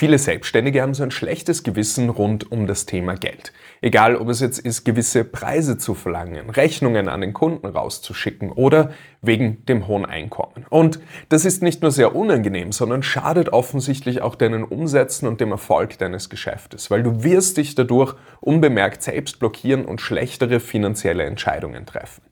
Viele Selbstständige haben so ein schlechtes Gewissen rund um das Thema Geld. Egal, ob es jetzt ist, gewisse Preise zu verlangen, Rechnungen an den Kunden rauszuschicken oder wegen dem hohen Einkommen. Und das ist nicht nur sehr unangenehm, sondern schadet offensichtlich auch deinen Umsätzen und dem Erfolg deines Geschäftes, weil du wirst dich dadurch unbemerkt selbst blockieren und schlechtere finanzielle Entscheidungen treffen.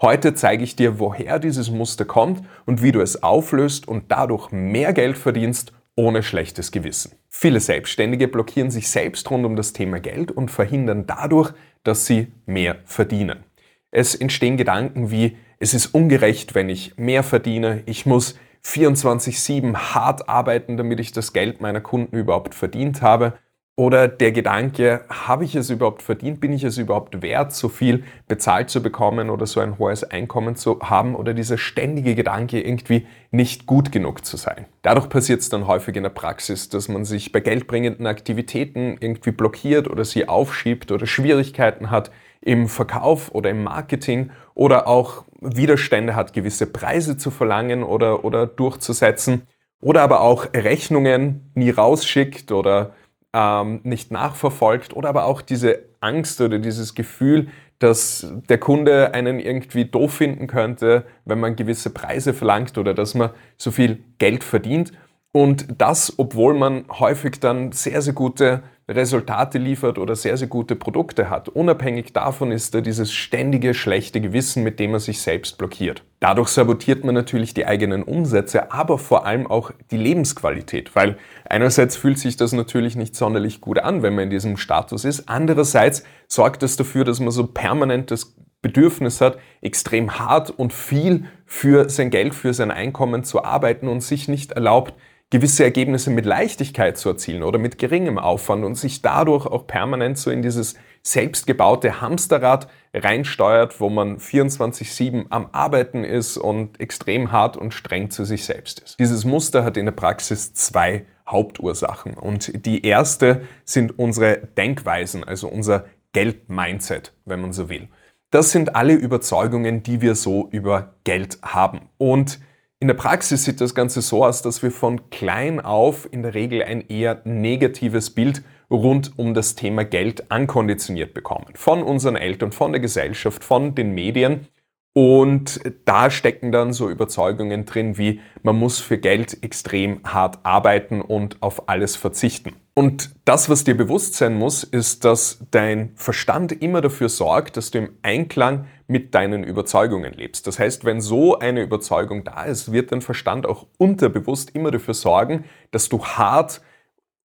Heute zeige ich dir, woher dieses Muster kommt und wie du es auflöst und dadurch mehr Geld verdienst ohne schlechtes Gewissen. Viele Selbstständige blockieren sich selbst rund um das Thema Geld und verhindern dadurch, dass sie mehr verdienen. Es entstehen Gedanken wie, es ist ungerecht, wenn ich mehr verdiene, ich muss 24-7 hart arbeiten, damit ich das Geld meiner Kunden überhaupt verdient habe. Oder der Gedanke, habe ich es überhaupt verdient? Bin ich es überhaupt wert, so viel bezahlt zu bekommen oder so ein hohes Einkommen zu haben? Oder dieser ständige Gedanke, irgendwie nicht gut genug zu sein. Dadurch passiert es dann häufig in der Praxis, dass man sich bei geldbringenden Aktivitäten irgendwie blockiert oder sie aufschiebt oder Schwierigkeiten hat im Verkauf oder im Marketing oder auch Widerstände hat, gewisse Preise zu verlangen oder, oder durchzusetzen. Oder aber auch Rechnungen nie rausschickt oder ähm, nicht nachverfolgt oder aber auch diese Angst oder dieses Gefühl, dass der Kunde einen irgendwie doof finden könnte, wenn man gewisse Preise verlangt oder dass man so viel Geld verdient. Und das, obwohl man häufig dann sehr, sehr gute Resultate liefert oder sehr, sehr gute Produkte hat. Unabhängig davon ist da dieses ständige schlechte Gewissen, mit dem man sich selbst blockiert. Dadurch sabotiert man natürlich die eigenen Umsätze, aber vor allem auch die Lebensqualität, weil einerseits fühlt sich das natürlich nicht sonderlich gut an, wenn man in diesem Status ist. Andererseits sorgt es das dafür, dass man so permanent das Bedürfnis hat, extrem hart und viel für sein Geld, für sein Einkommen zu arbeiten und sich nicht erlaubt, gewisse Ergebnisse mit Leichtigkeit zu erzielen oder mit geringem Aufwand und sich dadurch auch permanent so in dieses selbstgebaute Hamsterrad reinsteuert, wo man 24/7 am Arbeiten ist und extrem hart und streng zu sich selbst ist. Dieses Muster hat in der Praxis zwei Hauptursachen und die erste sind unsere Denkweisen, also unser Geld-Mindset, wenn man so will. Das sind alle Überzeugungen, die wir so über Geld haben und in der Praxis sieht das Ganze so aus, dass wir von klein auf in der Regel ein eher negatives Bild rund um das Thema Geld ankonditioniert bekommen. Von unseren Eltern, von der Gesellschaft, von den Medien. Und da stecken dann so Überzeugungen drin wie, man muss für Geld extrem hart arbeiten und auf alles verzichten. Und das, was dir bewusst sein muss, ist, dass dein Verstand immer dafür sorgt, dass du im Einklang mit deinen Überzeugungen lebst. Das heißt, wenn so eine Überzeugung da ist, wird dein Verstand auch unterbewusst immer dafür sorgen, dass du hart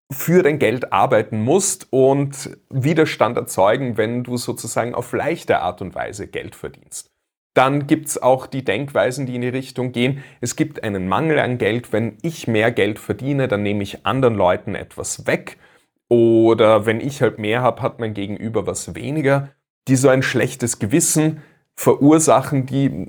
für dein Geld arbeiten musst und Widerstand erzeugen, wenn du sozusagen auf leichte Art und Weise Geld verdienst. Dann gibt's auch die Denkweisen, die in die Richtung gehen, es gibt einen Mangel an Geld, wenn ich mehr Geld verdiene, dann nehme ich anderen Leuten etwas weg. Oder wenn ich halt mehr habe, hat mein Gegenüber was weniger, die so ein schlechtes Gewissen verursachen, die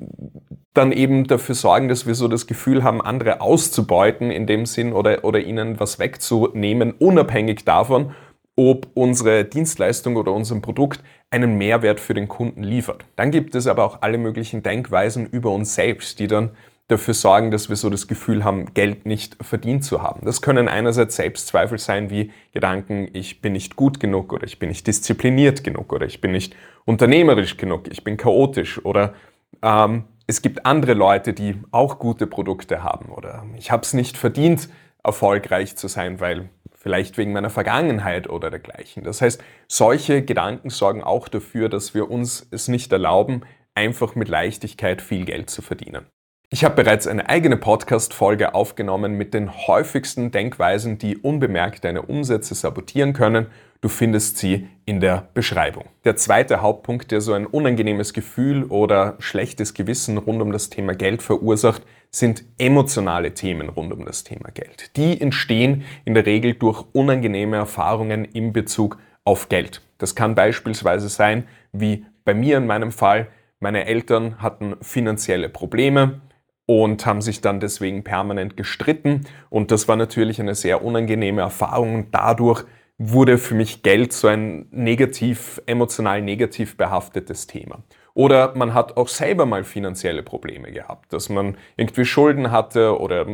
dann eben dafür sorgen, dass wir so das Gefühl haben, andere auszubeuten in dem Sinn oder, oder ihnen was wegzunehmen, unabhängig davon, ob unsere Dienstleistung oder unser Produkt einen Mehrwert für den Kunden liefert. Dann gibt es aber auch alle möglichen Denkweisen über uns selbst, die dann dafür sorgen, dass wir so das Gefühl haben, Geld nicht verdient zu haben. Das können einerseits Selbstzweifel sein, wie Gedanken, ich bin nicht gut genug oder ich bin nicht diszipliniert genug oder ich bin nicht unternehmerisch genug, ich bin chaotisch oder ähm, es gibt andere Leute, die auch gute Produkte haben oder ich habe es nicht verdient, erfolgreich zu sein, weil vielleicht wegen meiner Vergangenheit oder dergleichen. Das heißt, solche Gedanken sorgen auch dafür, dass wir uns es nicht erlauben, einfach mit Leichtigkeit viel Geld zu verdienen. Ich habe bereits eine eigene Podcast-Folge aufgenommen mit den häufigsten Denkweisen, die unbemerkt deine Umsätze sabotieren können. Du findest sie in der Beschreibung. Der zweite Hauptpunkt, der so ein unangenehmes Gefühl oder schlechtes Gewissen rund um das Thema Geld verursacht, sind emotionale Themen rund um das Thema Geld. Die entstehen in der Regel durch unangenehme Erfahrungen in Bezug auf Geld. Das kann beispielsweise sein, wie bei mir in meinem Fall, meine Eltern hatten finanzielle Probleme, und haben sich dann deswegen permanent gestritten. Und das war natürlich eine sehr unangenehme Erfahrung. Und dadurch wurde für mich Geld so ein negativ, emotional negativ behaftetes Thema. Oder man hat auch selber mal finanzielle Probleme gehabt, dass man irgendwie Schulden hatte oder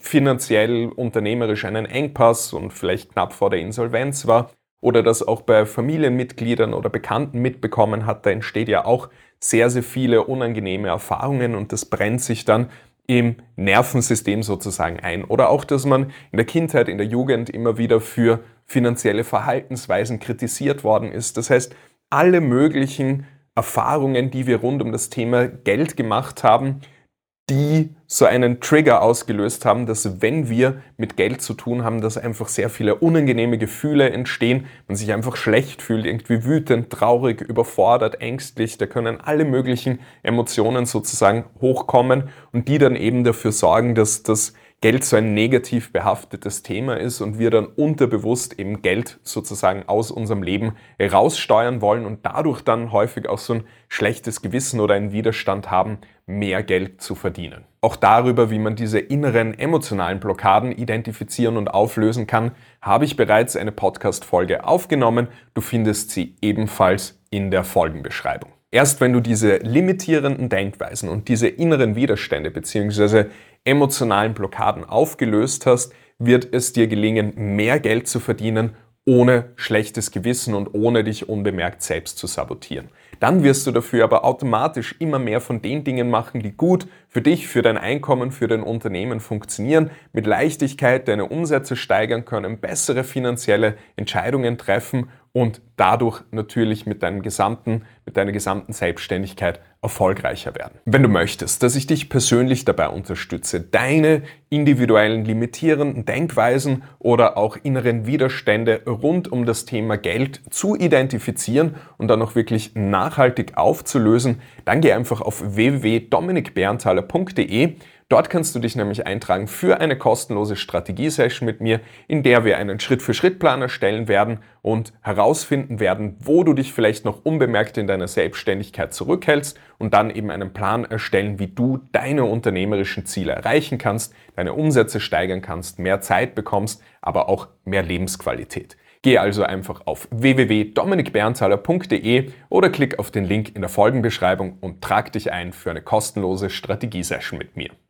finanziell unternehmerisch einen Engpass und vielleicht knapp vor der Insolvenz war. Oder das auch bei Familienmitgliedern oder Bekannten mitbekommen hat, da entsteht ja auch sehr, sehr viele unangenehme Erfahrungen und das brennt sich dann im Nervensystem sozusagen ein. Oder auch, dass man in der Kindheit, in der Jugend immer wieder für finanzielle Verhaltensweisen kritisiert worden ist. Das heißt, alle möglichen Erfahrungen, die wir rund um das Thema Geld gemacht haben, die so einen Trigger ausgelöst haben, dass wenn wir mit Geld zu tun haben, dass einfach sehr viele unangenehme Gefühle entstehen, man sich einfach schlecht fühlt, irgendwie wütend, traurig, überfordert, ängstlich, da können alle möglichen Emotionen sozusagen hochkommen und die dann eben dafür sorgen, dass das Geld so ein negativ behaftetes Thema ist und wir dann unterbewusst eben Geld sozusagen aus unserem Leben raussteuern wollen und dadurch dann häufig auch so ein schlechtes Gewissen oder einen Widerstand haben, mehr Geld zu verdienen. Auch darüber, wie man diese inneren emotionalen Blockaden identifizieren und auflösen kann, habe ich bereits eine Podcast-Folge aufgenommen. Du findest sie ebenfalls in der Folgenbeschreibung. Erst wenn du diese limitierenden Denkweisen und diese inneren Widerstände bzw emotionalen Blockaden aufgelöst hast, wird es dir gelingen, mehr Geld zu verdienen, ohne schlechtes Gewissen und ohne dich unbemerkt selbst zu sabotieren. Dann wirst du dafür aber automatisch immer mehr von den Dingen machen, die gut für dich, für dein Einkommen, für dein Unternehmen funktionieren, mit Leichtigkeit deine Umsätze steigern können, bessere finanzielle Entscheidungen treffen und dadurch natürlich mit deinem gesamten, mit deiner gesamten Selbstständigkeit erfolgreicher werden. Wenn du möchtest, dass ich dich persönlich dabei unterstütze, deine individuellen limitierenden Denkweisen oder auch inneren Widerstände rund um das Thema Geld zu identifizieren und dann auch wirklich nachhaltig aufzulösen, dann geh einfach auf www.dominikberntaler.de Dort kannst du dich nämlich eintragen für eine kostenlose Strategiesession mit mir, in der wir einen Schritt-für-Schritt-Plan erstellen werden und herausfinden werden, wo du dich vielleicht noch unbemerkt in deiner Selbstständigkeit zurückhältst und dann eben einen Plan erstellen, wie du deine unternehmerischen Ziele erreichen kannst, deine Umsätze steigern kannst, mehr Zeit bekommst, aber auch mehr Lebensqualität. Geh also einfach auf www.dominikberntaler.de oder klick auf den Link in der Folgenbeschreibung und trag dich ein für eine kostenlose Strategiesession mit mir.